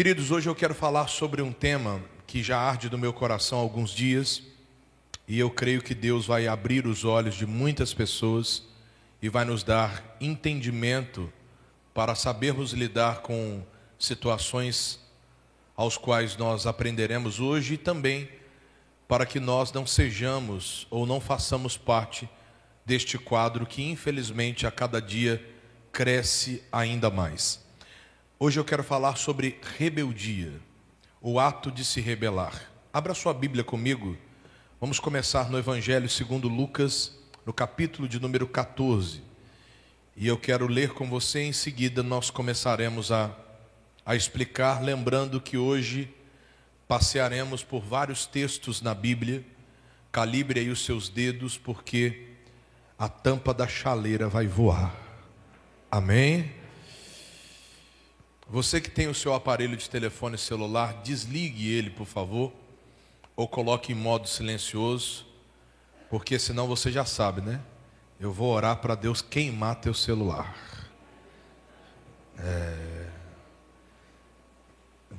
Queridos, hoje eu quero falar sobre um tema que já arde no meu coração há alguns dias, e eu creio que Deus vai abrir os olhos de muitas pessoas e vai nos dar entendimento para sabermos lidar com situações aos quais nós aprenderemos hoje e também para que nós não sejamos ou não façamos parte deste quadro que infelizmente a cada dia cresce ainda mais. Hoje eu quero falar sobre rebeldia, o ato de se rebelar. Abra sua Bíblia comigo. Vamos começar no Evangelho segundo Lucas, no capítulo de número 14. E eu quero ler com você em seguida nós começaremos a, a explicar, lembrando que hoje passearemos por vários textos na Bíblia. Calibre aí os seus dedos, porque a tampa da chaleira vai voar. Amém? Você que tem o seu aparelho de telefone celular, desligue ele, por favor, ou coloque em modo silencioso, porque senão você já sabe, né? Eu vou orar para Deus queimar teu celular. É...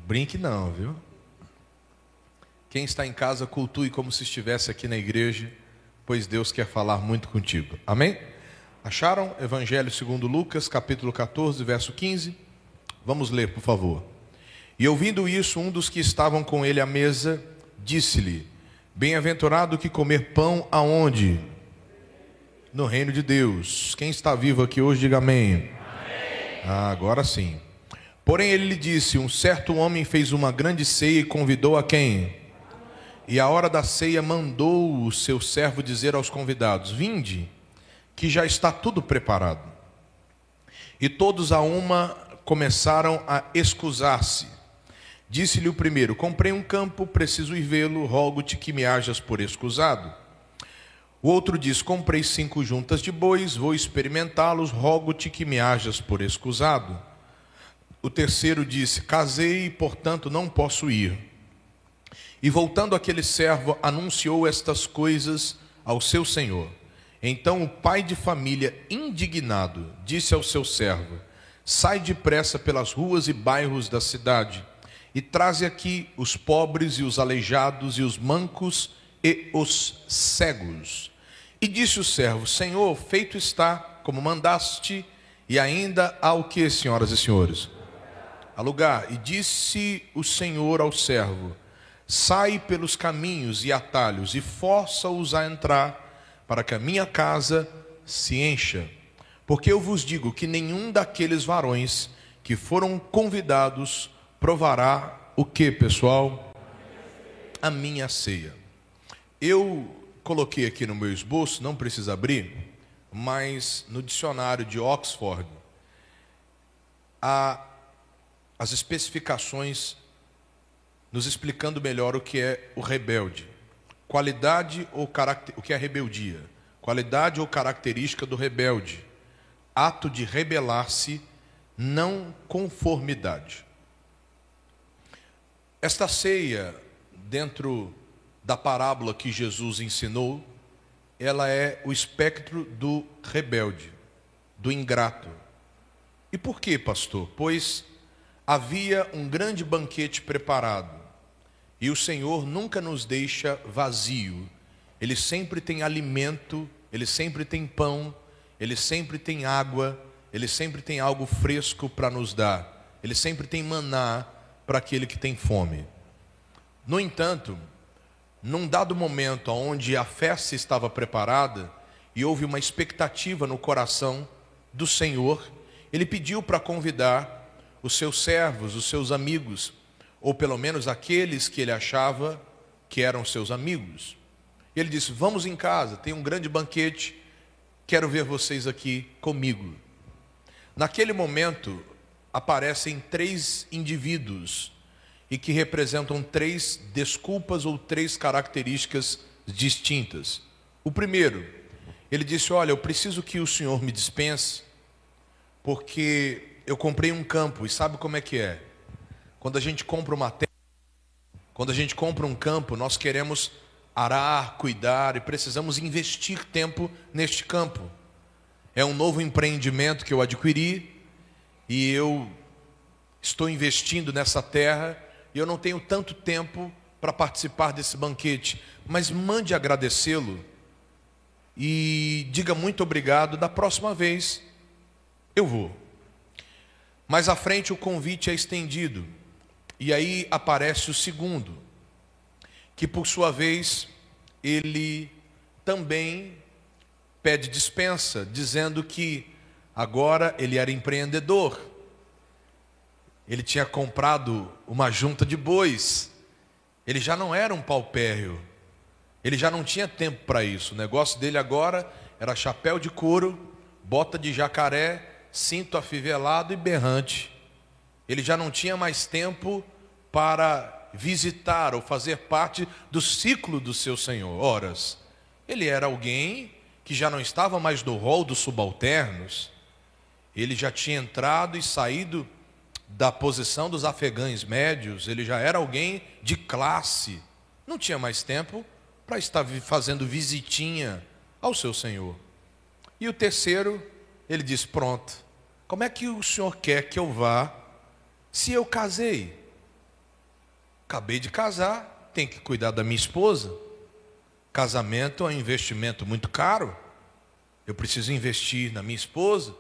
Brinque não, viu? Quem está em casa, cultue como se estivesse aqui na igreja, pois Deus quer falar muito contigo. Amém? Acharam? Evangelho segundo Lucas, capítulo 14, verso 15. Vamos ler, por favor. E ouvindo isso, um dos que estavam com ele à mesa disse-lhe: Bem-aventurado que comer pão aonde? No reino de Deus. Quem está vivo aqui hoje, diga amém. amém. Ah, agora sim. Porém, ele lhe disse: Um certo homem fez uma grande ceia e convidou a quem? E a hora da ceia mandou o seu servo dizer aos convidados: Vinde, que já está tudo preparado. E todos a uma começaram a excusar-se. Disse-lhe o primeiro: Comprei um campo, preciso ir vê-lo, rogo-te que me hajas por excusado. O outro diz: Comprei cinco juntas de bois, vou experimentá-los, rogo-te que me hajas por excusado. O terceiro disse: Casei, portanto não posso ir. E voltando aquele servo, anunciou estas coisas ao seu senhor. Então o pai de família, indignado, disse ao seu servo: Sai depressa pelas ruas e bairros da cidade e traze aqui os pobres e os aleijados e os mancos e os cegos. E disse o servo: Senhor, feito está como mandaste, e ainda há o que, senhoras e senhores? Alugar. E disse o Senhor ao servo: Sai pelos caminhos e atalhos e força-os a entrar, para que a minha casa se encha. Porque eu vos digo que nenhum daqueles varões que foram convidados provará o que, pessoal? A minha ceia. Eu coloquei aqui no meu esboço, não precisa abrir, mas no dicionário de Oxford, há as especificações nos explicando melhor o que é o rebelde. Qualidade ou caracter... o que é rebeldia? Qualidade ou característica do rebelde ato de rebelar-se, não conformidade. Esta ceia, dentro da parábola que Jesus ensinou, ela é o espectro do rebelde, do ingrato. E por quê, pastor? Pois havia um grande banquete preparado, e o Senhor nunca nos deixa vazio, Ele sempre tem alimento, Ele sempre tem pão, ele sempre tem água, ele sempre tem algo fresco para nos dar, ele sempre tem maná para aquele que tem fome. No entanto, num dado momento onde a festa estava preparada e houve uma expectativa no coração do Senhor, ele pediu para convidar os seus servos, os seus amigos, ou pelo menos aqueles que ele achava que eram seus amigos. Ele disse: Vamos em casa, tem um grande banquete, quero ver vocês aqui comigo. Naquele momento, aparecem três indivíduos e que representam três desculpas ou três características distintas. O primeiro, ele disse: Olha, eu preciso que o senhor me dispense, porque eu comprei um campo, e sabe como é que é? Quando a gente compra uma terra, quando a gente compra um campo, nós queremos arar, cuidar e precisamos investir tempo neste campo. É um novo empreendimento que eu adquiri e eu estou investindo nessa terra e eu não tenho tanto tempo para participar desse banquete, mas mande agradecê-lo e diga muito obrigado. Da próxima vez eu vou. Mais à frente o convite é estendido, e aí aparece o segundo, que por sua vez ele também pede dispensa, dizendo que agora ele era empreendedor, ele tinha comprado uma junta de bois, ele já não era um paupérreo, ele já não tinha tempo para isso. O negócio dele agora era chapéu de couro, bota de jacaré, cinto afivelado e berrante. Ele já não tinha mais tempo para visitar ou fazer parte do ciclo do seu Senhor. Horas. Ele era alguém que já não estava mais no rol dos subalternos. Ele já tinha entrado e saído da posição dos afegães médios, ele já era alguém de classe. Não tinha mais tempo para estar fazendo visitinha ao seu Senhor. E o terceiro, ele diz: Pronto, como é que o senhor quer que eu vá se eu casei? Acabei de casar, tenho que cuidar da minha esposa. Casamento é um investimento muito caro. Eu preciso investir na minha esposa,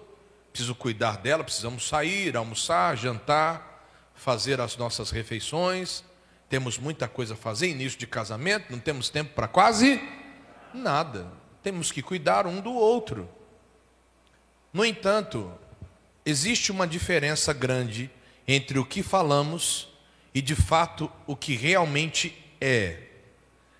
preciso cuidar dela, precisamos sair, almoçar, jantar, fazer as nossas refeições temos muita coisa a fazer, início de casamento, não temos tempo para quase nada. Temos que cuidar um do outro. No entanto, existe uma diferença grande entre o que falamos e de fato o que realmente é.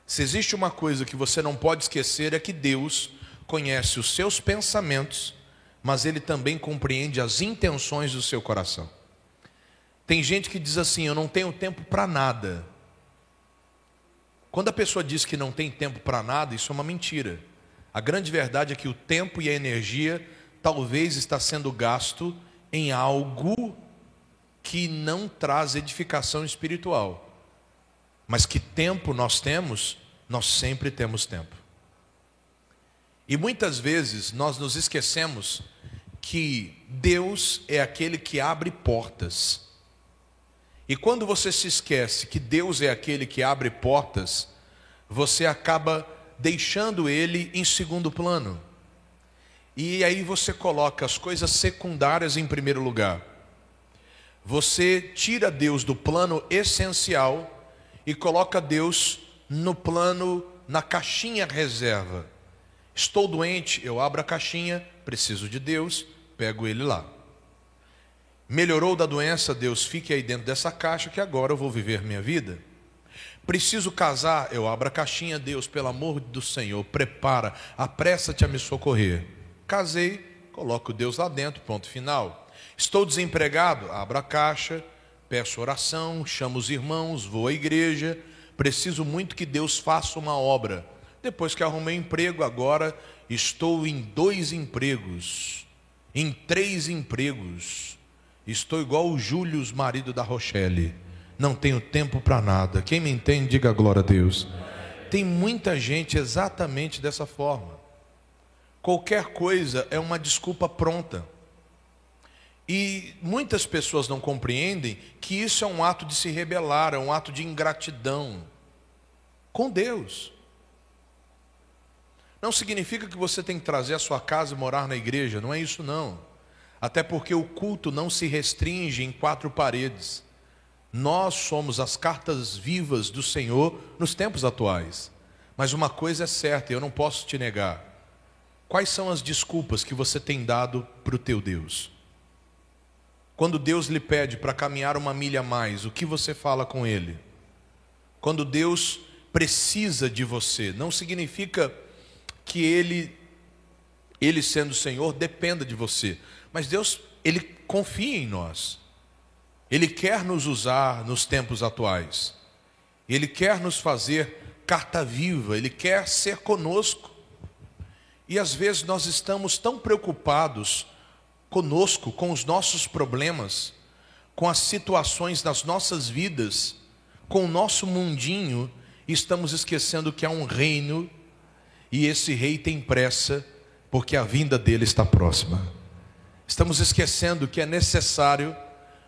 Se existe uma coisa que você não pode esquecer é que Deus conhece os seus pensamentos, mas Ele também compreende as intenções do seu coração. Tem gente que diz assim: Eu não tenho tempo para nada. Quando a pessoa diz que não tem tempo para nada, isso é uma mentira. A grande verdade é que o tempo e a energia talvez está sendo gasto em algo que não traz edificação espiritual. Mas que tempo nós temos? Nós sempre temos tempo. E muitas vezes nós nos esquecemos que Deus é aquele que abre portas. E quando você se esquece que Deus é aquele que abre portas, você acaba deixando ele em segundo plano. E aí você coloca as coisas secundárias em primeiro lugar. Você tira Deus do plano essencial e coloca Deus no plano, na caixinha reserva. Estou doente, eu abro a caixinha, preciso de Deus, pego ele lá. Melhorou da doença, Deus, fique aí dentro dessa caixa que agora eu vou viver minha vida. Preciso casar, eu abro a caixinha, Deus, pelo amor do Senhor, prepara, apressa-te a me socorrer. Casei, coloco Deus lá dentro, ponto final. Estou desempregado, abro a caixa, peço oração, chamo os irmãos, vou à igreja. Preciso muito que Deus faça uma obra. Depois que arrumei emprego, agora estou em dois empregos, em três empregos. Estou igual o Júlio, marido da Rochelle. Não tenho tempo para nada. Quem me entende, diga glória a Deus. Tem muita gente exatamente dessa forma. Qualquer coisa é uma desculpa pronta. E muitas pessoas não compreendem que isso é um ato de se rebelar, é um ato de ingratidão com Deus. Não significa que você tem que trazer a sua casa e morar na igreja, não é isso não. Até porque o culto não se restringe em quatro paredes. Nós somos as cartas vivas do Senhor nos tempos atuais. Mas uma coisa é certa, eu não posso te negar. Quais são as desculpas que você tem dado para o teu Deus? Quando Deus lhe pede para caminhar uma milha a mais, o que você fala com Ele? Quando Deus precisa de você, não significa que Ele, Ele sendo Senhor, dependa de você. Mas Deus, Ele confia em nós. Ele quer nos usar nos tempos atuais. Ele quer nos fazer carta viva, Ele quer ser conosco. E às vezes nós estamos tão preocupados conosco, com os nossos problemas, com as situações das nossas vidas, com o nosso mundinho, estamos esquecendo que há um reino e esse rei tem pressa, porque a vinda dele está próxima. Estamos esquecendo que é necessário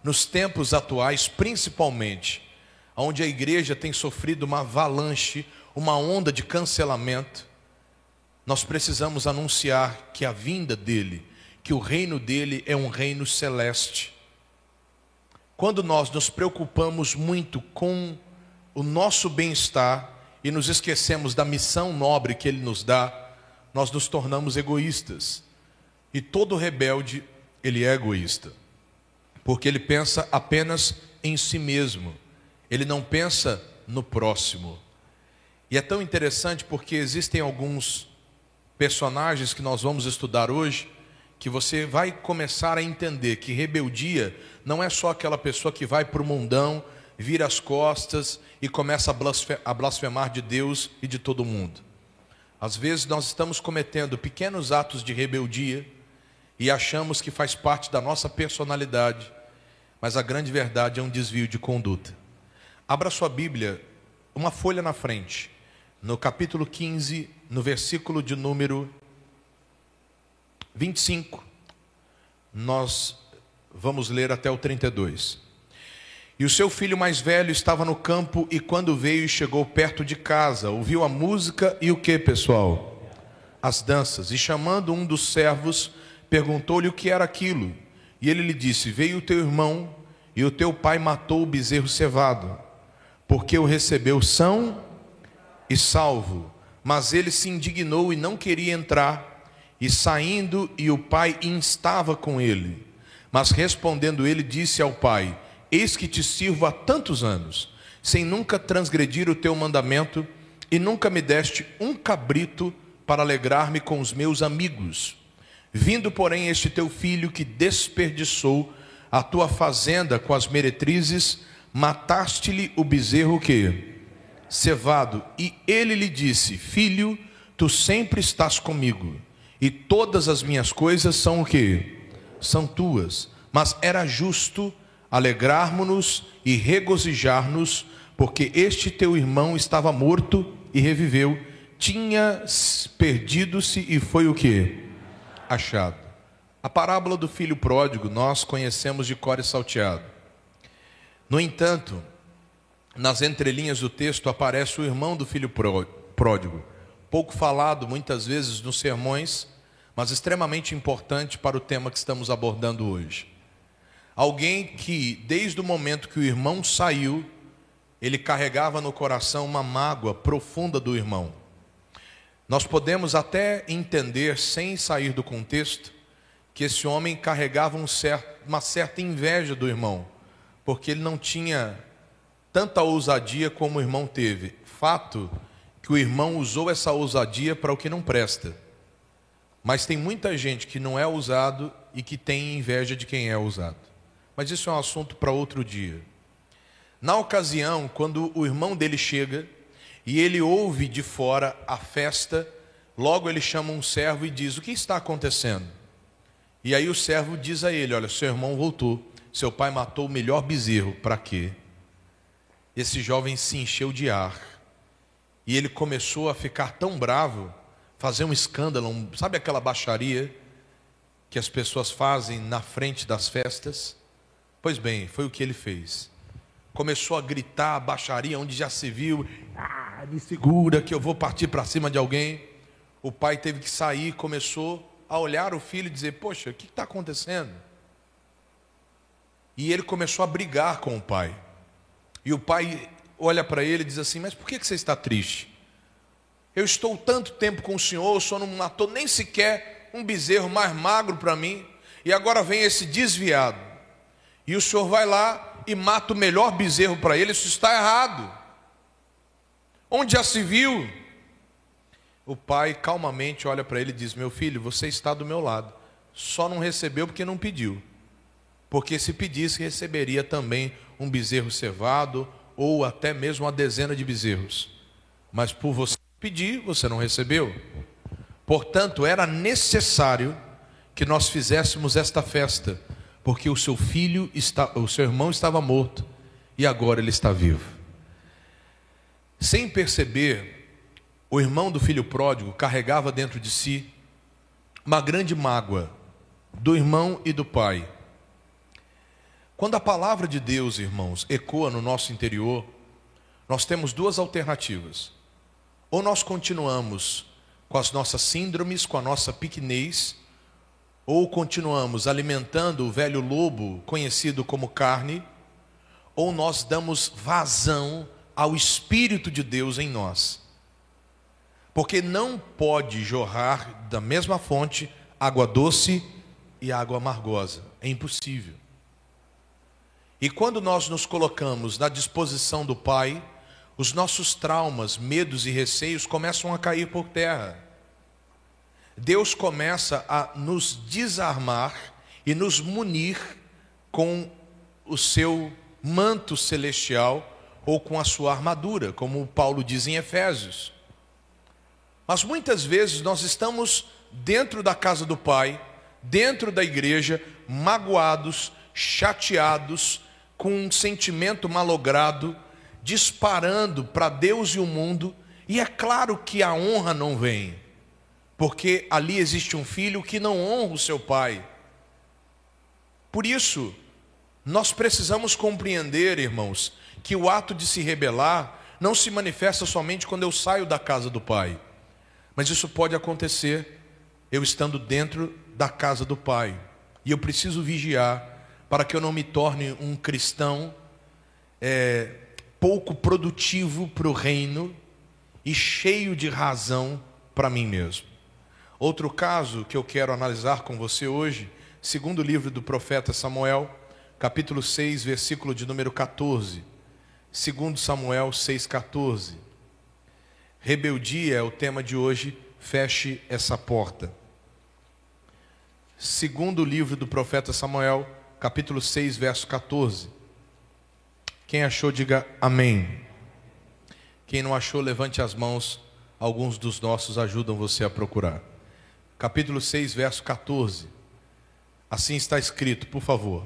nos tempos atuais, principalmente, onde a igreja tem sofrido uma avalanche, uma onda de cancelamento, nós precisamos anunciar que a vinda dele, que o reino dele é um reino celeste. Quando nós nos preocupamos muito com o nosso bem-estar e nos esquecemos da missão nobre que ele nos dá, nós nos tornamos egoístas. E todo rebelde, ele é egoísta. Porque ele pensa apenas em si mesmo. Ele não pensa no próximo. E é tão interessante porque existem alguns personagens que nós vamos estudar hoje que você vai começar a entender que rebeldia não é só aquela pessoa que vai para o mundão, vira as costas e começa a blasfemar de Deus e de todo mundo. Às vezes nós estamos cometendo pequenos atos de rebeldia e achamos que faz parte da nossa personalidade, mas a grande verdade é um desvio de conduta. Abra sua Bíblia, uma folha na frente, no capítulo 15, no versículo de número 25. Nós vamos ler até o 32. E o seu filho mais velho estava no campo e quando veio e chegou perto de casa, ouviu a música e o que, pessoal? As danças. E chamando um dos servos, perguntou-lhe o que era aquilo. E ele lhe disse: Veio o teu irmão e o teu pai matou o bezerro cevado, porque o recebeu são e salvo. Mas ele se indignou e não queria entrar. E saindo, e o pai instava com ele. Mas respondendo ele, disse ao pai: Eis que te sirvo há tantos anos, sem nunca transgredir o teu mandamento, e nunca me deste um cabrito para alegrar-me com os meus amigos. Vindo, porém, este teu filho que desperdiçou a tua fazenda com as meretrizes, mataste-lhe o bezerro que cevado, e ele lhe disse: Filho, tu sempre estás comigo, e todas as minhas coisas são o que? São tuas. Mas era justo alegrarmos-nos e regozijar-nos, porque este teu irmão estava morto e reviveu, tinha perdido-se e foi o que? Achado. A parábola do filho pródigo nós conhecemos de cor e salteado. No entanto, nas entrelinhas do texto aparece o irmão do filho pródigo, pouco falado muitas vezes nos sermões, mas extremamente importante para o tema que estamos abordando hoje. Alguém que, desde o momento que o irmão saiu, ele carregava no coração uma mágoa profunda do irmão. Nós podemos até entender, sem sair do contexto, que esse homem carregava um certo, uma certa inveja do irmão, porque ele não tinha tanta ousadia como o irmão teve. Fato que o irmão usou essa ousadia para o que não presta. Mas tem muita gente que não é ousado e que tem inveja de quem é ousado. Mas isso é um assunto para outro dia. Na ocasião, quando o irmão dele chega e ele ouve de fora a festa, logo ele chama um servo e diz: O que está acontecendo? E aí o servo diz a ele: Olha, seu irmão voltou, seu pai matou o melhor bezerro, para quê? Esse jovem se encheu de ar e ele começou a ficar tão bravo, fazer um escândalo, sabe aquela baixaria que as pessoas fazem na frente das festas? Pois bem, foi o que ele fez. Começou a gritar a baixaria onde já se viu, ah, me segura que eu vou partir para cima de alguém. O pai teve que sair, começou a olhar o filho e dizer: Poxa, o que está acontecendo? E ele começou a brigar com o pai. E o pai olha para ele e diz assim: Mas por que você está triste? Eu estou tanto tempo com o senhor, o senhor não matou nem sequer um bezerro mais magro para mim, e agora vem esse desviado e o senhor vai lá e mata o melhor bezerro para ele, isso está errado. Onde já se viu? O pai calmamente olha para ele e diz: Meu filho, você está do meu lado, só não recebeu porque não pediu. Porque se pedisse, receberia também um bezerro cevado ou até mesmo uma dezena de bezerros. Mas por você pedir, você não recebeu. Portanto, era necessário que nós fizéssemos esta festa porque o seu filho está, o seu irmão estava morto e agora ele está vivo. Sem perceber, o irmão do filho pródigo carregava dentro de si uma grande mágoa do irmão e do pai. Quando a palavra de Deus, irmãos, ecoa no nosso interior, nós temos duas alternativas. Ou nós continuamos com as nossas síndromes, com a nossa pequenez, ou continuamos alimentando o velho lobo conhecido como carne, ou nós damos vazão ao Espírito de Deus em nós. Porque não pode jorrar da mesma fonte água doce e água amargosa. É impossível. E quando nós nos colocamos na disposição do Pai, os nossos traumas, medos e receios começam a cair por terra. Deus começa a nos desarmar e nos munir com o seu manto celestial ou com a sua armadura, como Paulo diz em Efésios. Mas muitas vezes nós estamos dentro da casa do Pai, dentro da igreja, magoados, chateados, com um sentimento malogrado, disparando para Deus e o mundo, e é claro que a honra não vem, porque ali existe um filho que não honra o seu pai. Por isso, nós precisamos compreender, irmãos, que o ato de se rebelar não se manifesta somente quando eu saio da casa do pai, mas isso pode acontecer eu estando dentro da casa do pai, e eu preciso vigiar para que eu não me torne um cristão é, pouco produtivo para o reino e cheio de razão para mim mesmo. Outro caso que eu quero analisar com você hoje, segundo o livro do profeta Samuel, capítulo 6, versículo de número 14. Segundo Samuel 6,14. Rebeldia é o tema de hoje, feche essa porta. Segundo o livro do profeta Samuel, capítulo 6, verso 14. Quem achou, diga amém. Quem não achou, levante as mãos. Alguns dos nossos ajudam você a procurar. Capítulo 6, verso 14. Assim está escrito, por favor.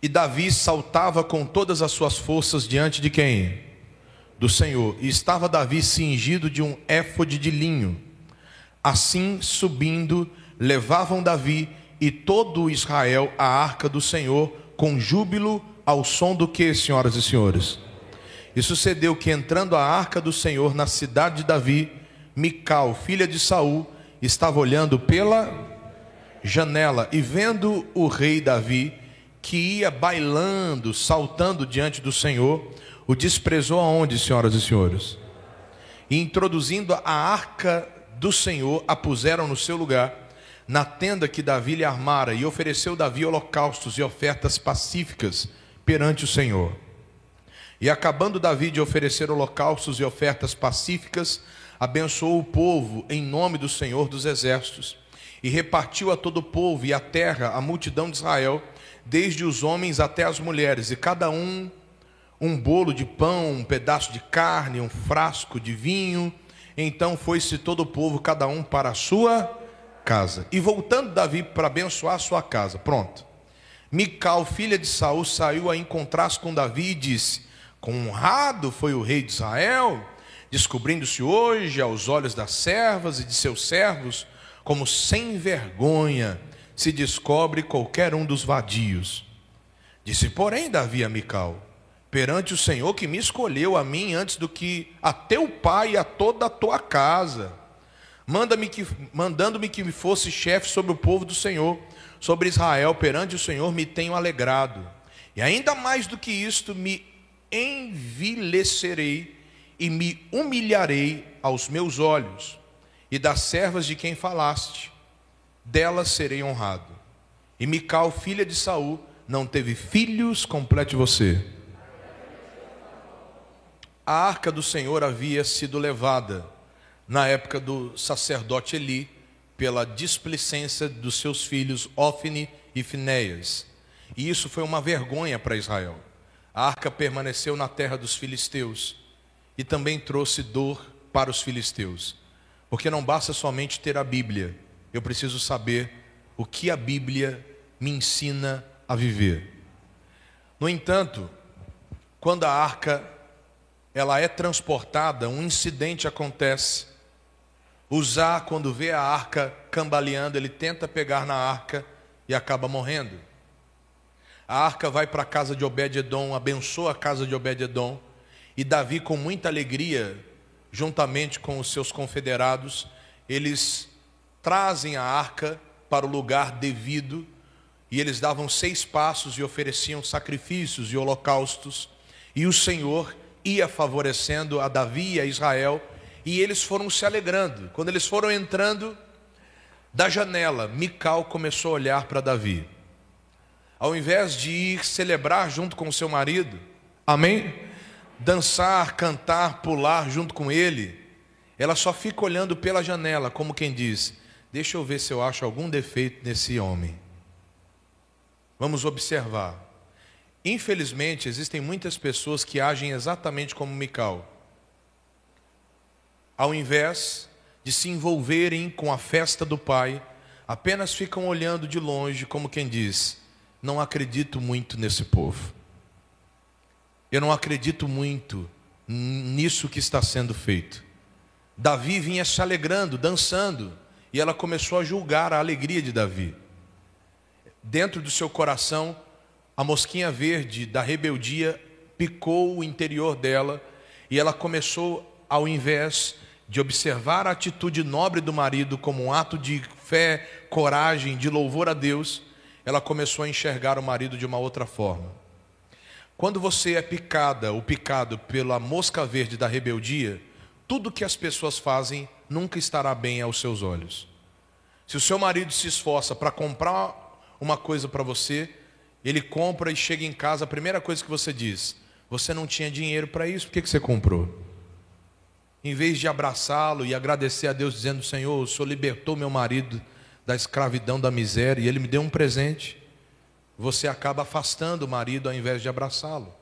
E Davi saltava com todas as suas forças diante de quem? Do Senhor. E estava Davi cingido de um éfode de linho. Assim, subindo, levavam Davi e todo Israel a arca do Senhor com júbilo ao som do que, senhoras e senhores? E sucedeu que entrando a arca do Senhor na cidade de Davi, Mical, filha de Saul, estava olhando pela janela e vendo o rei Davi que ia bailando, saltando diante do Senhor, o desprezou aonde, senhoras e senhores? E introduzindo a arca do Senhor, a puseram no seu lugar, na tenda que Davi lhe armara, e ofereceu Davi holocaustos e ofertas pacíficas perante o Senhor. E acabando Davi de oferecer holocaustos e ofertas pacíficas, abençoou o povo em nome do Senhor dos exércitos, e repartiu a todo o povo e a terra, a multidão de Israel, desde os homens até as mulheres, e cada um um bolo de pão, um pedaço de carne, um frasco de vinho. Então foi-se todo o povo, cada um para a sua casa. E voltando Davi para abençoar a sua casa. Pronto. Mical, filha de Saul, saiu a encontrar-se com Davi e disse: Honrado foi o rei de Israel, descobrindo-se hoje aos olhos das servas e de seus servos, como sem vergonha se descobre qualquer um dos vadios. Disse, porém, Davi a Mical: Perante o Senhor que me escolheu a mim antes do que a teu pai e a toda a tua casa, manda-me que, mandando-me que me fosse chefe sobre o povo do Senhor sobre Israel perante o Senhor me tenho alegrado. E ainda mais do que isto, me envilecerei e me humilharei aos meus olhos, e das servas de quem falaste, delas serei honrado. E Mical, filha de Saul, não teve filhos, complete você. A arca do Senhor havia sido levada na época do sacerdote Eli, pela displicência dos seus filhos Ofne e Finéias. E isso foi uma vergonha para Israel. A arca permaneceu na terra dos filisteus e também trouxe dor para os filisteus. Porque não basta somente ter a Bíblia, eu preciso saber o que a Bíblia me ensina a viver. No entanto, quando a arca ela é transportada, um incidente acontece Usar, quando vê a arca cambaleando, ele tenta pegar na arca e acaba morrendo. A arca vai para a casa de Obed-edom, abençoa a casa de Obed-edom, e Davi, com muita alegria, juntamente com os seus confederados, eles trazem a arca para o lugar devido, e eles davam seis passos e ofereciam sacrifícios e holocaustos, e o Senhor ia favorecendo a Davi e a Israel, e eles foram se alegrando. Quando eles foram entrando da janela, Mical começou a olhar para Davi. Ao invés de ir celebrar junto com seu marido, amém? Dançar, cantar, pular junto com ele, ela só fica olhando pela janela, como quem diz: Deixa eu ver se eu acho algum defeito nesse homem. Vamos observar. Infelizmente, existem muitas pessoas que agem exatamente como Mical. Ao invés de se envolverem com a festa do pai, apenas ficam olhando de longe, como quem diz: Não acredito muito nesse povo. Eu não acredito muito nisso que está sendo feito. Davi vinha se alegrando, dançando, e ela começou a julgar a alegria de Davi. Dentro do seu coração, a mosquinha verde da rebeldia picou o interior dela e ela começou, ao invés de observar a atitude nobre do marido como um ato de fé, coragem, de louvor a Deus, ela começou a enxergar o marido de uma outra forma. Quando você é picada ou picado pela mosca verde da rebeldia, tudo que as pessoas fazem nunca estará bem aos seus olhos. Se o seu marido se esforça para comprar uma coisa para você, ele compra e chega em casa, a primeira coisa que você diz: Você não tinha dinheiro para isso, por que, que você comprou? Em vez de abraçá-lo e agradecer a Deus, dizendo: Senhor, o Senhor libertou meu marido da escravidão, da miséria, e ele me deu um presente, você acaba afastando o marido ao invés de abraçá-lo.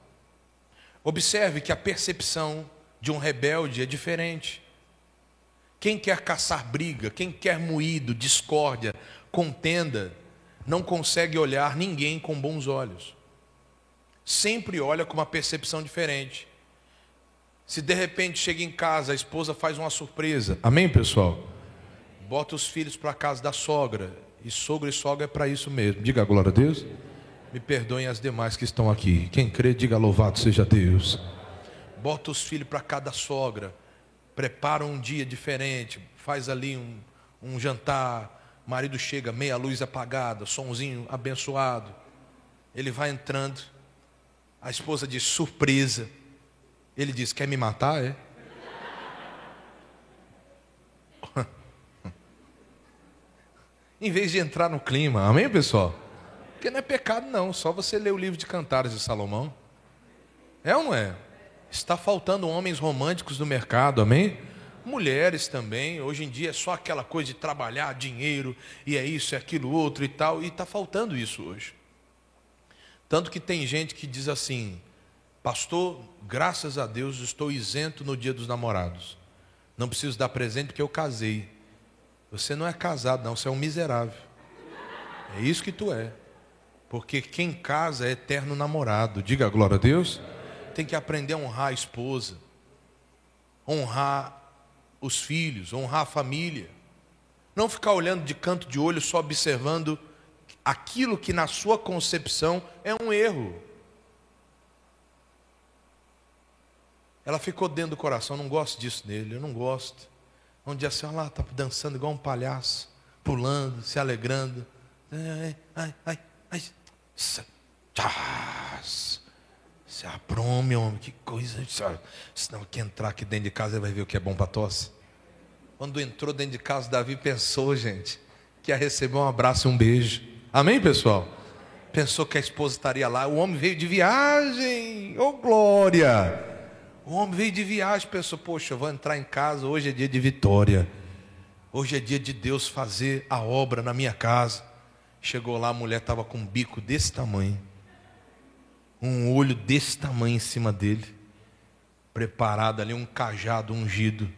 Observe que a percepção de um rebelde é diferente. Quem quer caçar briga, quem quer moído, discórdia, contenda, não consegue olhar ninguém com bons olhos. Sempre olha com uma percepção diferente. Se de repente chega em casa, a esposa faz uma surpresa. Amém, pessoal? Bota os filhos para a casa da sogra. E sogra e sogra é para isso mesmo. Diga a glória a Deus. Me perdoem as demais que estão aqui. Quem crê, diga louvado seja Deus. Bota os filhos para casa da sogra. Prepara um dia diferente. Faz ali um, um jantar marido chega, meia luz apagada, somzinho abençoado. Ele vai entrando. A esposa diz: surpresa. Ele diz: quer me matar? É? em vez de entrar no clima, amém, pessoal? Porque não é pecado, não. Só você ler o livro de Cantares de Salomão. É ou não é? Está faltando homens românticos no mercado, amém? mulheres também. Hoje em dia é só aquela coisa de trabalhar, dinheiro, e é isso, é aquilo outro e tal, e está faltando isso hoje. Tanto que tem gente que diz assim: Pastor, graças a Deus estou isento no dia dos namorados. Não preciso dar presente porque eu casei. Você não é casado, não, você é um miserável. É isso que tu é. Porque quem casa é eterno namorado. Diga a glória a Deus. Tem que aprender a honrar a esposa, honrar os filhos, honrar a família. Não ficar olhando de canto de olho só observando aquilo que na sua concepção é um erro. Ela ficou dentro do coração, não gosto disso nele, eu não gosto. Um dia assim, olha lá, está dançando igual um palhaço, pulando, se alegrando. Ai, ai, ai, ai. Se aprome, homem, que coisa. Senão que entrar aqui dentro de casa, ele vai ver o que é bom para tosse. Quando entrou dentro de casa, Davi pensou, gente, que ia receber um abraço e um beijo. Amém, pessoal? Pensou que a esposa estaria lá. O homem veio de viagem. Ô, oh, glória! O homem veio de viagem, pensou, poxa, eu vou entrar em casa, hoje é dia de vitória. Hoje é dia de Deus fazer a obra na minha casa. Chegou lá, a mulher estava com um bico desse tamanho um olho desse tamanho em cima dele, preparado ali, um cajado ungido.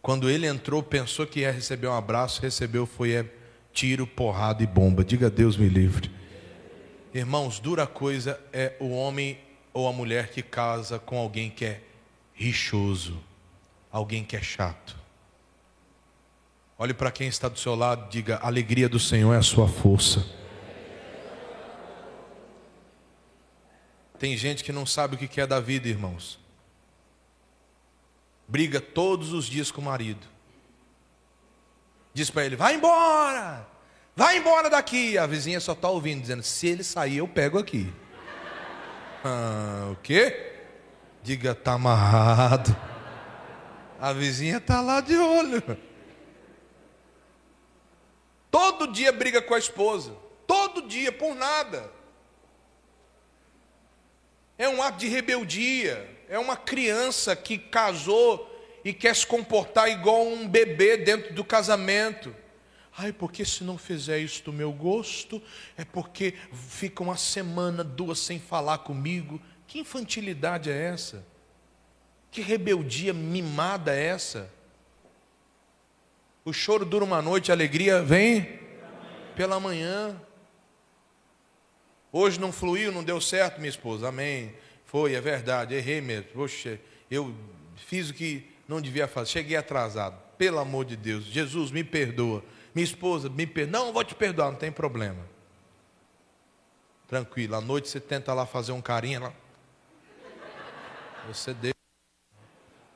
Quando ele entrou, pensou que ia receber um abraço, recebeu foi é, tiro, porrada e bomba. Diga Deus me livre. Irmãos, dura coisa é o homem ou a mulher que casa com alguém que é rixoso, alguém que é chato. Olhe para quem está do seu lado, diga: a alegria do Senhor é a sua força. Tem gente que não sabe o que é da vida, irmãos. Briga todos os dias com o marido. Diz para ele: vai embora, vai embora daqui. A vizinha só está ouvindo, dizendo: se ele sair, eu pego aqui. Ah, o quê? Diga, tá amarrado. A vizinha está lá de olho. Todo dia briga com a esposa. Todo dia, por nada. É um ato de rebeldia. É uma criança que casou e quer se comportar igual um bebê dentro do casamento. Ai, porque se não fizer isso do meu gosto, é porque fica uma semana, duas sem falar comigo. Que infantilidade é essa? Que rebeldia mimada é essa? O choro dura uma noite, a alegria vem pela manhã. Hoje não fluiu, não deu certo, minha esposa. Amém. Foi, é verdade, errei mesmo. Poxa, eu fiz o que não devia fazer. Cheguei atrasado. Pelo amor de Deus. Jesus, me perdoa. Minha esposa, me perdoa. Não, vou te perdoar, não tem problema. Tranquilo. À noite você tenta lá fazer um carinho. Ela... Você deixa.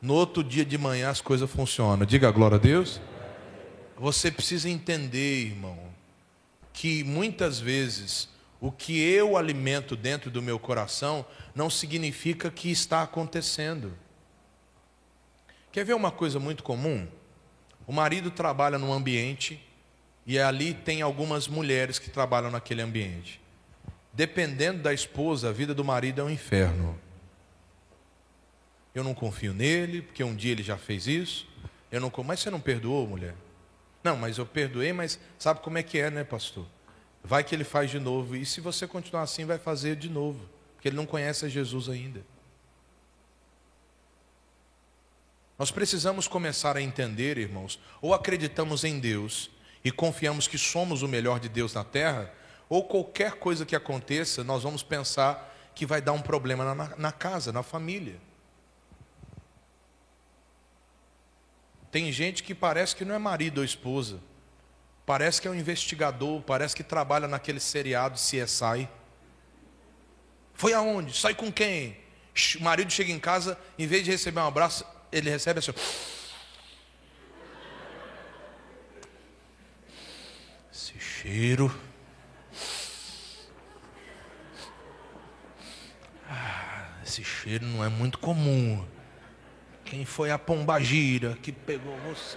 No outro dia de manhã as coisas funcionam. Diga a glória a Deus. Você precisa entender, irmão, que muitas vezes o que eu alimento dentro do meu coração não significa que está acontecendo. Quer ver uma coisa muito comum? O marido trabalha num ambiente e ali tem algumas mulheres que trabalham naquele ambiente. Dependendo da esposa, a vida do marido é um inferno. Eu não confio nele, porque um dia ele já fez isso. Eu não, mas você não perdoou, mulher? Não, mas eu perdoei, mas sabe como é que é, né, pastor? Vai que ele faz de novo. E se você continuar assim, vai fazer de novo, porque ele não conhece Jesus ainda. Nós precisamos começar a entender, irmãos, ou acreditamos em Deus e confiamos que somos o melhor de Deus na terra, ou qualquer coisa que aconteça, nós vamos pensar que vai dar um problema na, na casa, na família. Tem gente que parece que não é marido ou esposa. Parece que é um investigador, parece que trabalha naquele seriado CSI. Foi aonde? Sai com quem? O marido chega em casa, em vez de receber um abraço, ele recebe assim. Esse cheiro. Ah, esse cheiro não é muito comum. Quem foi a pombagira que pegou você?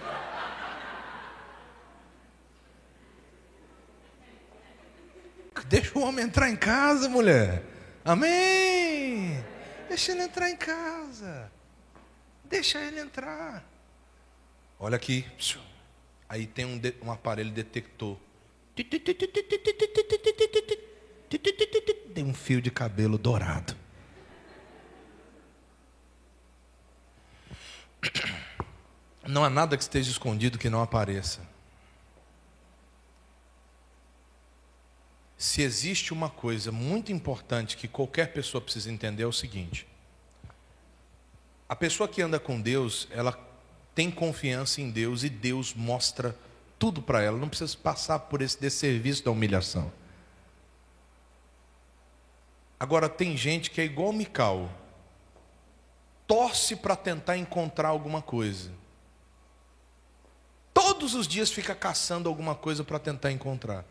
Deixa o homem entrar em casa, mulher. Amém. Deixa ele entrar em casa. Deixa ele entrar. Olha aqui. Aí tem um, um aparelho detector. Tem um fio de cabelo dourado. Não há nada que esteja escondido que não apareça. Se existe uma coisa muito importante que qualquer pessoa precisa entender é o seguinte: a pessoa que anda com Deus, ela tem confiança em Deus e Deus mostra tudo para ela, não precisa passar por esse desserviço da humilhação. Agora tem gente que é igual Mical, torce para tentar encontrar alguma coisa. Todos os dias fica caçando alguma coisa para tentar encontrar.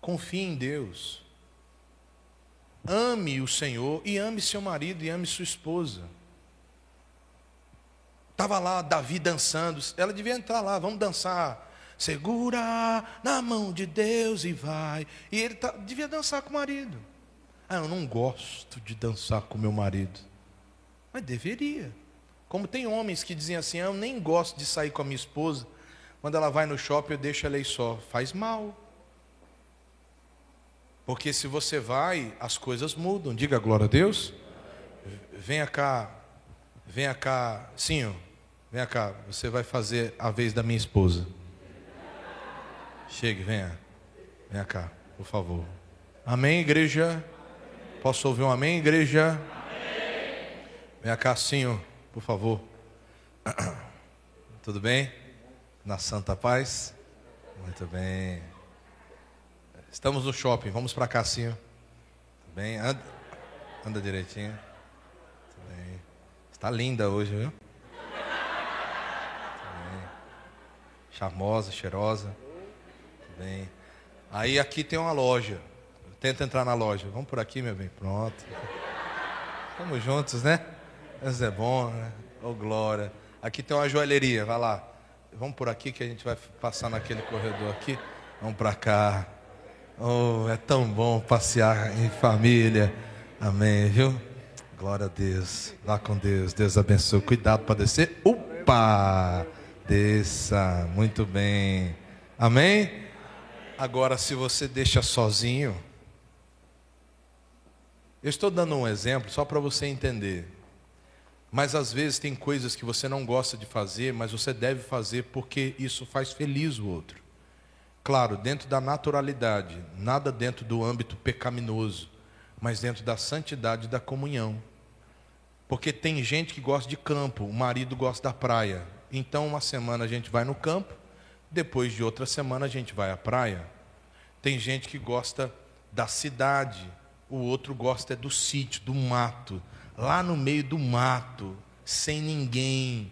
Confie em Deus. Ame o Senhor e ame seu marido e ame sua esposa. Estava lá Davi dançando, ela devia entrar lá, vamos dançar. Segura na mão de Deus e vai. E ele tá, devia dançar com o marido. Ah, eu não gosto de dançar com meu marido. Mas deveria. Como tem homens que dizem assim, ah, eu nem gosto de sair com a minha esposa. Quando ela vai no shopping, eu deixo ela aí só. Faz mal. Porque se você vai, as coisas mudam. Diga glória a Deus. Venha cá. Venha cá. Sim, venha cá. Você vai fazer a vez da minha esposa. Chegue, venha. Venha cá, por favor. Amém, igreja? Posso ouvir um amém, igreja? Amém. Vem cá, Cinho, por favor. Tudo bem? Na santa paz? Muito bem. Estamos no shopping, vamos para cá sim. Bem, anda, anda direitinho. Bem. Está linda hoje, viu? Bem. Charmosa, cheirosa. Bem. Aí aqui tem uma loja. Tenta entrar na loja. Vamos por aqui, meu bem. Pronto. Estamos juntos, né? Isso é bom, né? Ô, oh, glória. Aqui tem uma joalheria, vai lá. Vamos por aqui que a gente vai passar naquele corredor aqui. Vamos para cá. Oh, é tão bom passear em família. Amém, viu? Glória a Deus. Vá com Deus. Deus abençoe. Cuidado para descer. Opa! Desça. Muito bem. Amém? Agora, se você deixa sozinho. Eu estou dando um exemplo só para você entender. Mas às vezes tem coisas que você não gosta de fazer, mas você deve fazer porque isso faz feliz o outro. Claro, dentro da naturalidade, nada dentro do âmbito pecaminoso, mas dentro da santidade da comunhão. Porque tem gente que gosta de campo, o marido gosta da praia. Então, uma semana a gente vai no campo, depois de outra semana a gente vai à praia. Tem gente que gosta da cidade, o outro gosta é do sítio, do mato, lá no meio do mato, sem ninguém,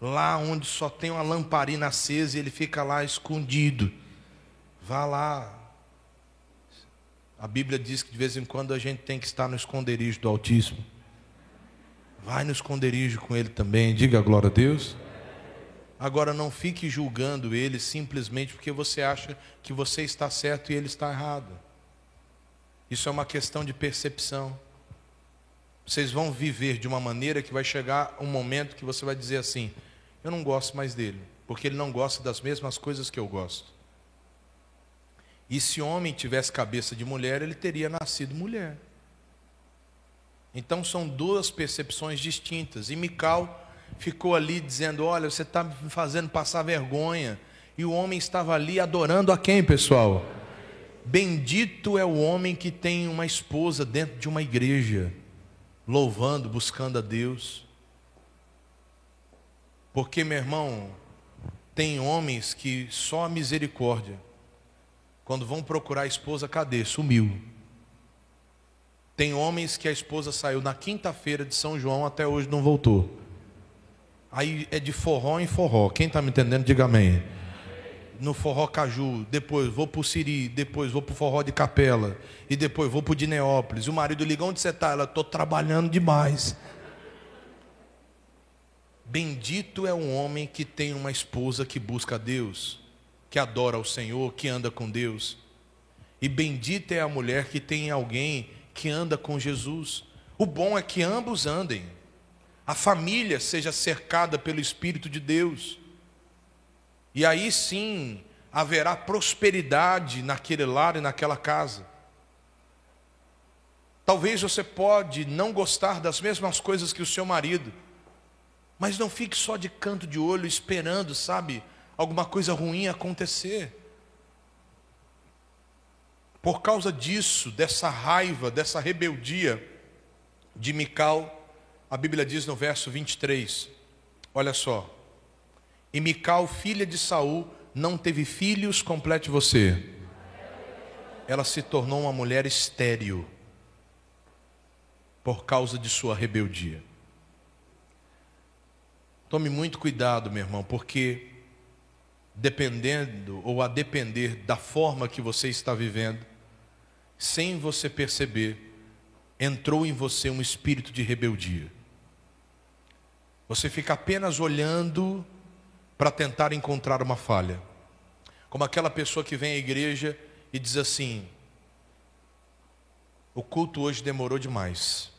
lá onde só tem uma lamparina acesa e ele fica lá escondido. Vá lá. A Bíblia diz que de vez em quando a gente tem que estar no esconderijo do Altíssimo. Vai no esconderijo com ele também, diga a glória a Deus. Agora não fique julgando ele simplesmente porque você acha que você está certo e ele está errado. Isso é uma questão de percepção. Vocês vão viver de uma maneira que vai chegar um momento que você vai dizer assim: Eu não gosto mais dele, porque ele não gosta das mesmas coisas que eu gosto. E se homem tivesse cabeça de mulher, ele teria nascido mulher. Então são duas percepções distintas. E Mical ficou ali dizendo: Olha, você está me fazendo passar vergonha. E o homem estava ali adorando a quem, pessoal? Bendito é o homem que tem uma esposa dentro de uma igreja, louvando, buscando a Deus. Porque, meu irmão, tem homens que só a misericórdia quando vão procurar a esposa, cadê? Sumiu. Tem homens que a esposa saiu na quinta-feira de São João, até hoje não voltou. Aí é de forró em forró. Quem está me entendendo, diga amém. No forró Caju, depois vou para o Siri, depois vou para o forró de Capela, e depois vou para o Dineópolis. O marido liga, onde você está? Ela, estou trabalhando demais. Bendito é um homem que tem uma esposa que busca a Deus que adora o Senhor, que anda com Deus. E bendita é a mulher que tem alguém que anda com Jesus. O bom é que ambos andem. A família seja cercada pelo Espírito de Deus. E aí sim haverá prosperidade naquele lar e naquela casa. Talvez você pode não gostar das mesmas coisas que o seu marido, mas não fique só de canto de olho esperando, sabe, alguma coisa ruim acontecer. Por causa disso, dessa raiva, dessa rebeldia de Mical, a Bíblia diz no verso 23, olha só. E Mical, filha de Saul, não teve filhos, complete você. Ela se tornou uma mulher estéril por causa de sua rebeldia. Tome muito cuidado, meu irmão, porque dependendo ou a depender da forma que você está vivendo, sem você perceber, entrou em você um espírito de rebeldia. Você fica apenas olhando para tentar encontrar uma falha. Como aquela pessoa que vem à igreja e diz assim: o culto hoje demorou demais.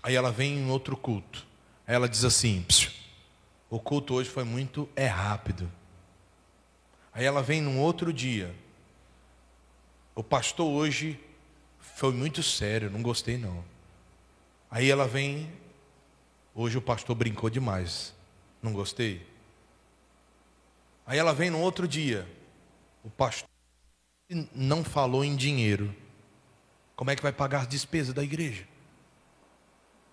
Aí ela vem em outro culto. Aí ela diz assim: o culto hoje foi muito é rápido. Aí ela vem num outro dia. O pastor hoje foi muito sério, não gostei não. Aí ela vem, hoje o pastor brincou demais, não gostei. Aí ela vem no outro dia, o pastor não falou em dinheiro. Como é que vai pagar as despesas da igreja?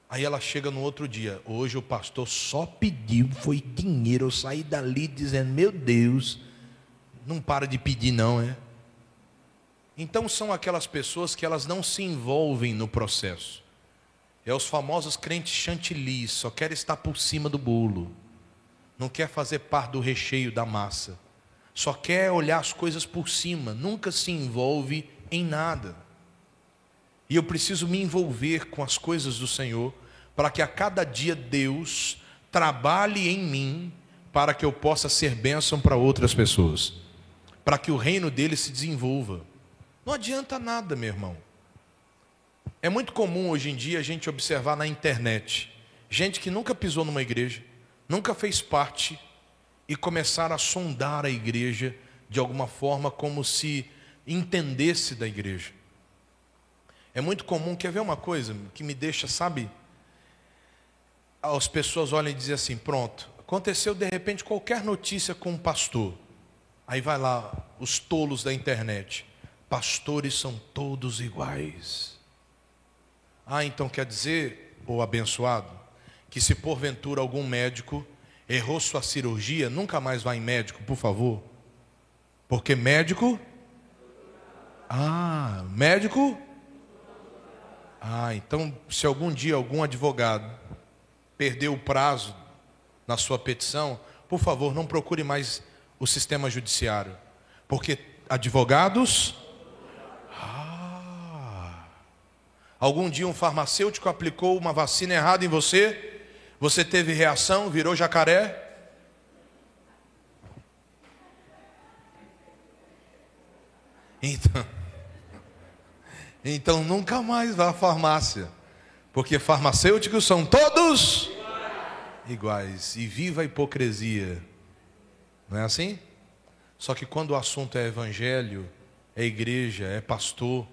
Aí ela chega no outro dia. Hoje o pastor só pediu, foi dinheiro. Eu saí dali dizendo: Meu Deus, não para de pedir, não, é? Então são aquelas pessoas que elas não se envolvem no processo. É os famosos crentes chantilly, só quer estar por cima do bolo. Não quer fazer parte do recheio da massa. Só quer olhar as coisas por cima, nunca se envolve em nada. E eu preciso me envolver com as coisas do Senhor, para que a cada dia Deus trabalhe em mim, para que eu possa ser bênção para outras pessoas, para que o reino dele se desenvolva. Não adianta nada, meu irmão. É muito comum hoje em dia a gente observar na internet gente que nunca pisou numa igreja, nunca fez parte e começar a sondar a igreja de alguma forma como se entendesse da igreja. É muito comum, quer ver uma coisa que me deixa, sabe? As pessoas olham e dizem assim: pronto, aconteceu de repente qualquer notícia com um pastor. Aí vai lá, os tolos da internet. Pastores são todos iguais. Ah, então quer dizer, o abençoado, que se porventura algum médico errou sua cirurgia, nunca mais vá em médico, por favor. Porque médico. Ah, médico. Ah, então se algum dia algum advogado perdeu o prazo na sua petição, por favor, não procure mais o sistema judiciário. Porque advogados Algum dia um farmacêutico aplicou uma vacina errada em você, você teve reação, virou jacaré? Então, então nunca mais vá à farmácia, porque farmacêuticos são todos iguais e viva a hipocrisia. Não é assim? Só que quando o assunto é evangelho, é igreja, é pastor,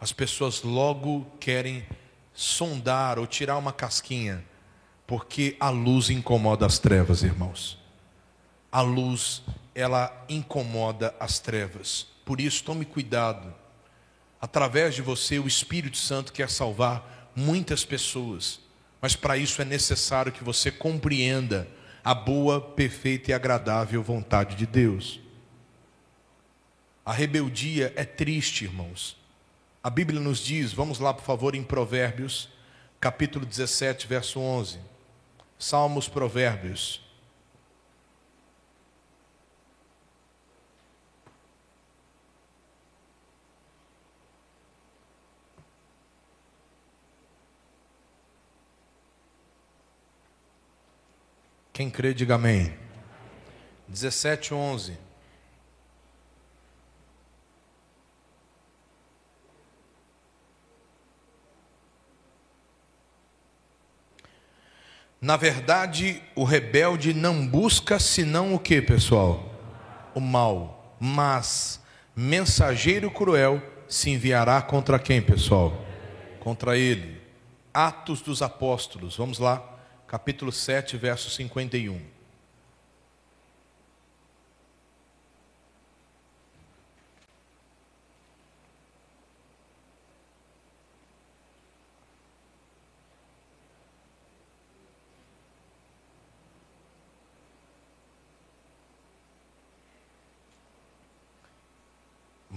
as pessoas logo querem sondar ou tirar uma casquinha, porque a luz incomoda as trevas, irmãos. A luz, ela incomoda as trevas. Por isso, tome cuidado. Através de você, o Espírito Santo quer salvar muitas pessoas, mas para isso é necessário que você compreenda a boa, perfeita e agradável vontade de Deus. A rebeldia é triste, irmãos. A Bíblia nos diz, vamos lá por favor em Provérbios, capítulo 17, verso 11. Salmos, Provérbios. Quem crê, diga amém. 17, 11. Na verdade, o rebelde não busca senão o que, pessoal? O mal. Mas mensageiro cruel se enviará contra quem, pessoal? Contra ele. Atos dos Apóstolos. Vamos lá, capítulo 7, verso 51.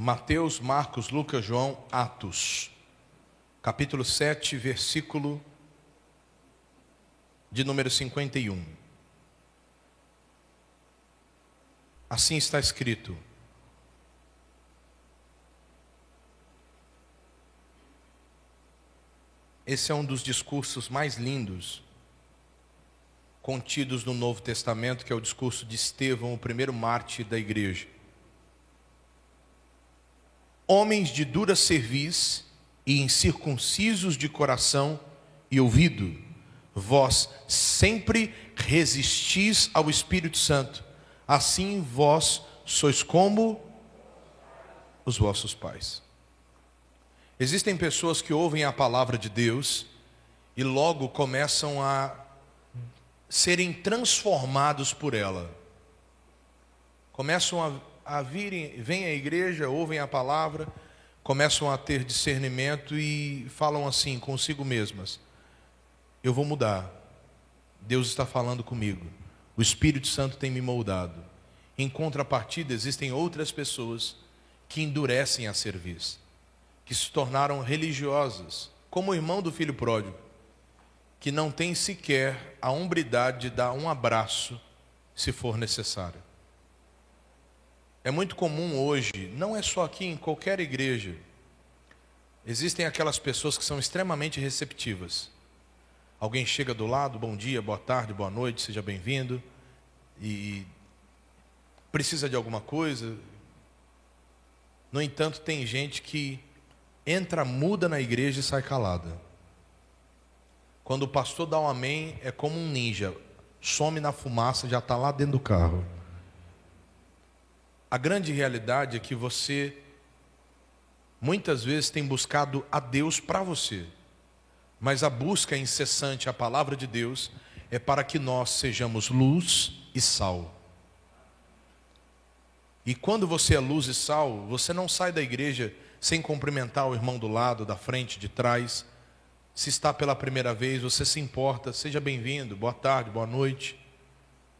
Mateus, Marcos, Lucas, João, Atos, capítulo 7, versículo de número 51. Assim está escrito: Esse é um dos discursos mais lindos contidos no Novo Testamento, que é o discurso de Estevão, o primeiro mártir da igreja homens de dura cerviz e incircuncisos de coração e ouvido, vós sempre resistis ao Espírito Santo, assim vós sois como os vossos pais. Existem pessoas que ouvem a palavra de Deus e logo começam a serem transformados por ela. Começam a a virem, vêm à igreja, ouvem a palavra, começam a ter discernimento e falam assim consigo mesmas: Eu vou mudar. Deus está falando comigo. O Espírito Santo tem me moldado. Em contrapartida, existem outras pessoas que endurecem a serviço, que se tornaram religiosas, como o irmão do filho pródigo, que não tem sequer a umbridade de dar um abraço se for necessário. É muito comum hoje, não é só aqui, em qualquer igreja, existem aquelas pessoas que são extremamente receptivas. Alguém chega do lado, bom dia, boa tarde, boa noite, seja bem-vindo, e precisa de alguma coisa. No entanto, tem gente que entra muda na igreja e sai calada. Quando o pastor dá um amém, é como um ninja, some na fumaça, já está lá dentro do carro. A grande realidade é que você muitas vezes tem buscado a Deus para você, mas a busca incessante à palavra de Deus é para que nós sejamos luz e sal. E quando você é luz e sal, você não sai da igreja sem cumprimentar o irmão do lado, da frente, de trás. Se está pela primeira vez, você se importa, seja bem-vindo, boa tarde, boa noite.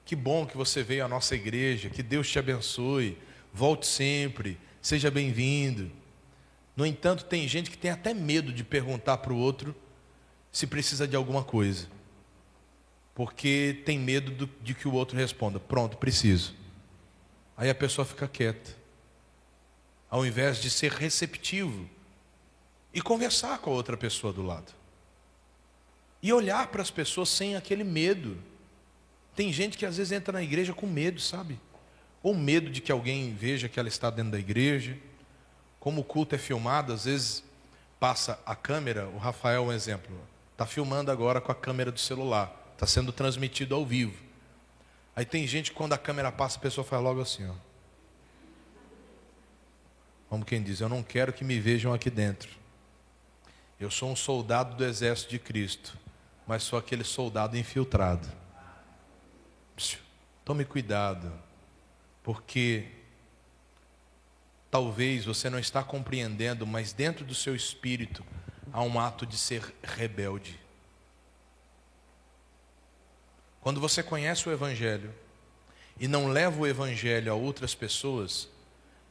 Que bom que você veio à nossa igreja, que Deus te abençoe, volte sempre, seja bem-vindo. No entanto, tem gente que tem até medo de perguntar para o outro se precisa de alguma coisa, porque tem medo do, de que o outro responda: Pronto, preciso. Aí a pessoa fica quieta, ao invés de ser receptivo e conversar com a outra pessoa do lado, e olhar para as pessoas sem aquele medo tem gente que às vezes entra na igreja com medo, sabe? Ou medo de que alguém veja que ela está dentro da igreja. Como o culto é filmado, às vezes passa a câmera, o Rafael é um exemplo. Está filmando agora com a câmera do celular. Está sendo transmitido ao vivo. Aí tem gente que quando a câmera passa, a pessoa faz logo assim, ó. Como quem diz, eu não quero que me vejam aqui dentro. Eu sou um soldado do exército de Cristo, mas sou aquele soldado infiltrado. Tome cuidado, porque talvez você não está compreendendo, mas dentro do seu espírito há um ato de ser rebelde. Quando você conhece o Evangelho e não leva o Evangelho a outras pessoas,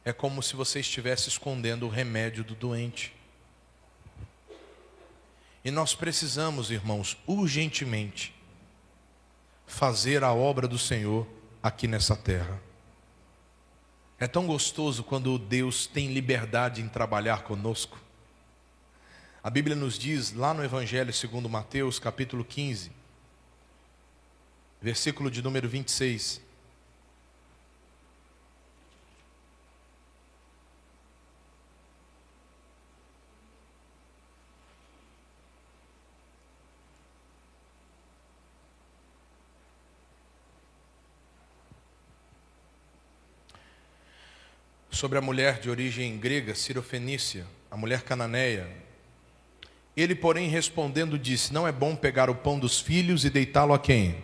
é como se você estivesse escondendo o remédio do doente. E nós precisamos, irmãos, urgentemente, fazer a obra do Senhor aqui nessa terra. É tão gostoso quando Deus tem liberdade em trabalhar conosco. A Bíblia nos diz lá no Evangelho segundo Mateus, capítulo 15, versículo de número 26. Sobre a mulher de origem grega, Cirofenícia, a mulher cananeia. Ele, porém, respondendo, disse: Não é bom pegar o pão dos filhos e deitá-lo a quem?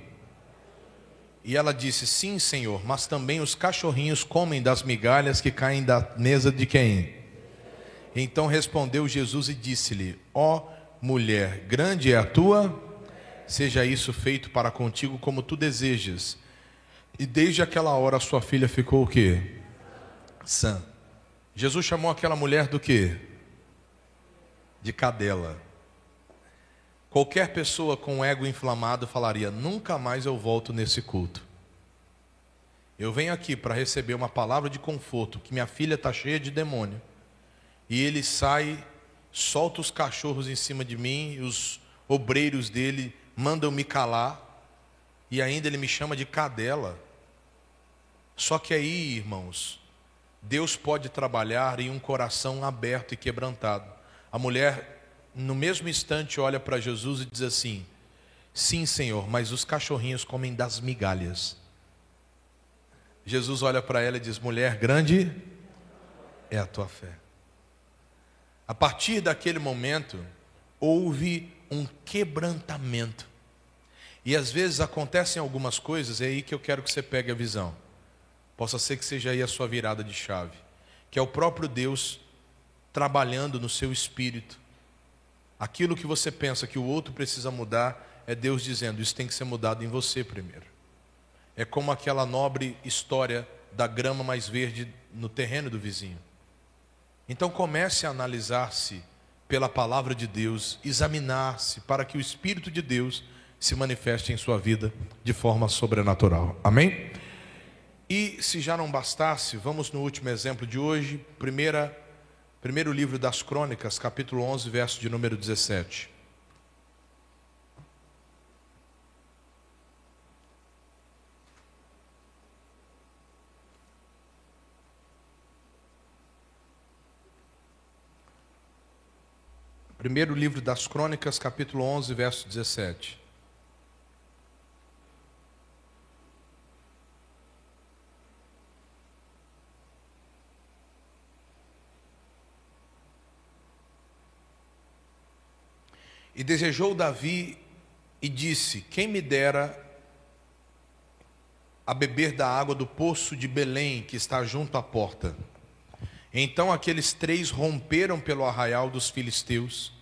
E ela disse: Sim, senhor, mas também os cachorrinhos comem das migalhas que caem da mesa de quem? Então respondeu Jesus e disse-lhe: Ó oh, mulher, grande é a tua, seja isso feito para contigo como tu desejas. E desde aquela hora sua filha ficou o quê? Sã. Jesus chamou aquela mulher do que? De cadela. Qualquer pessoa com ego inflamado falaria: nunca mais eu volto nesse culto. Eu venho aqui para receber uma palavra de conforto, que minha filha está cheia de demônio. E ele sai, solta os cachorros em cima de mim, e os obreiros dele mandam me calar, e ainda ele me chama de cadela. Só que aí, irmãos, Deus pode trabalhar em um coração aberto e quebrantado. A mulher, no mesmo instante, olha para Jesus e diz assim: Sim, Senhor, mas os cachorrinhos comem das migalhas. Jesus olha para ela e diz: Mulher, grande é a tua fé. A partir daquele momento, houve um quebrantamento. E às vezes acontecem algumas coisas, é aí que eu quero que você pegue a visão. Possa ser que seja aí a sua virada de chave, que é o próprio Deus trabalhando no seu espírito. Aquilo que você pensa que o outro precisa mudar, é Deus dizendo: isso tem que ser mudado em você primeiro. É como aquela nobre história da grama mais verde no terreno do vizinho. Então comece a analisar-se pela palavra de Deus, examinar-se para que o Espírito de Deus se manifeste em sua vida de forma sobrenatural. Amém? E se já não bastasse, vamos no último exemplo de hoje, primeira, primeiro livro das Crônicas, capítulo 11, verso de número 17. Primeiro livro das Crônicas, capítulo 11, verso 17. Desejou Davi e disse: Quem me dera a beber da água do poço de Belém, que está junto à porta. Então aqueles três romperam pelo arraial dos filisteus,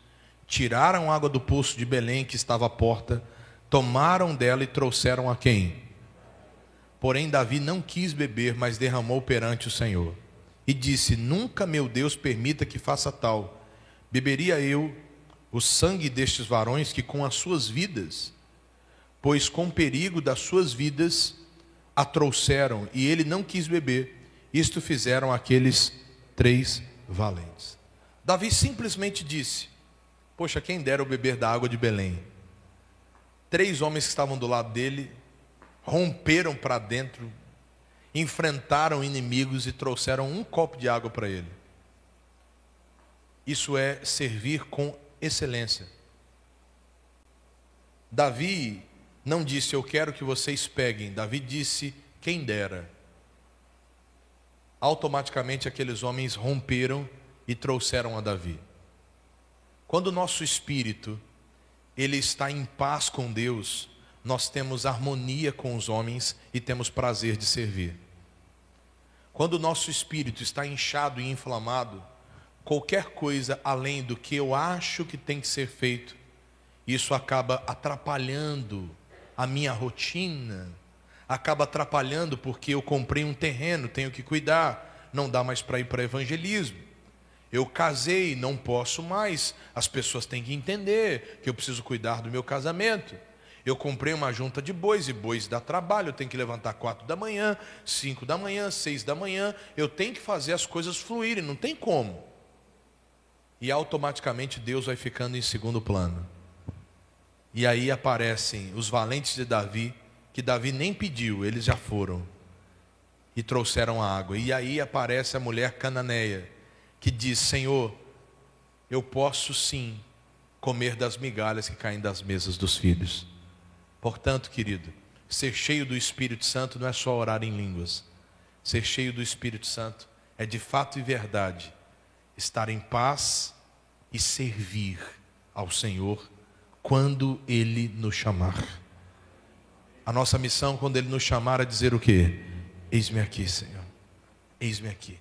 tiraram água do poço de Belém, que estava à porta, tomaram dela e trouxeram a quem? Porém, Davi não quis beber, mas derramou perante o Senhor. E disse: Nunca, meu Deus, permita que faça tal. Beberia eu o sangue destes varões que com as suas vidas, pois com perigo das suas vidas, a trouxeram, e ele não quis beber. Isto fizeram aqueles três valentes. Davi simplesmente disse: Poxa, quem dera o beber da água de Belém. Três homens que estavam do lado dele romperam para dentro, enfrentaram inimigos e trouxeram um copo de água para ele. Isso é servir com excelência. Davi não disse, eu quero que vocês peguem. Davi disse, quem dera. Automaticamente aqueles homens romperam e trouxeram a Davi. Quando o nosso espírito ele está em paz com Deus, nós temos harmonia com os homens e temos prazer de servir. Quando o nosso espírito está inchado e inflamado, qualquer coisa além do que eu acho que tem que ser feito, isso acaba atrapalhando a minha rotina, acaba atrapalhando porque eu comprei um terreno, tenho que cuidar, não dá mais para ir para evangelismo. Eu casei, não posso mais, as pessoas têm que entender que eu preciso cuidar do meu casamento. Eu comprei uma junta de bois e bois dá trabalho, eu tenho que levantar quatro da manhã, cinco da manhã, seis da manhã, eu tenho que fazer as coisas fluírem, não tem como e automaticamente Deus vai ficando em segundo plano. E aí aparecem os valentes de Davi, que Davi nem pediu, eles já foram e trouxeram a água. E aí aparece a mulher cananeia, que diz: Senhor, eu posso sim comer das migalhas que caem das mesas dos filhos. Portanto, querido, ser cheio do Espírito Santo não é só orar em línguas. Ser cheio do Espírito Santo é de fato e verdade estar em paz e servir ao Senhor quando Ele nos chamar. A nossa missão, quando Ele nos chamar, é dizer o quê? Eis-me aqui, Senhor. Eis-me aqui.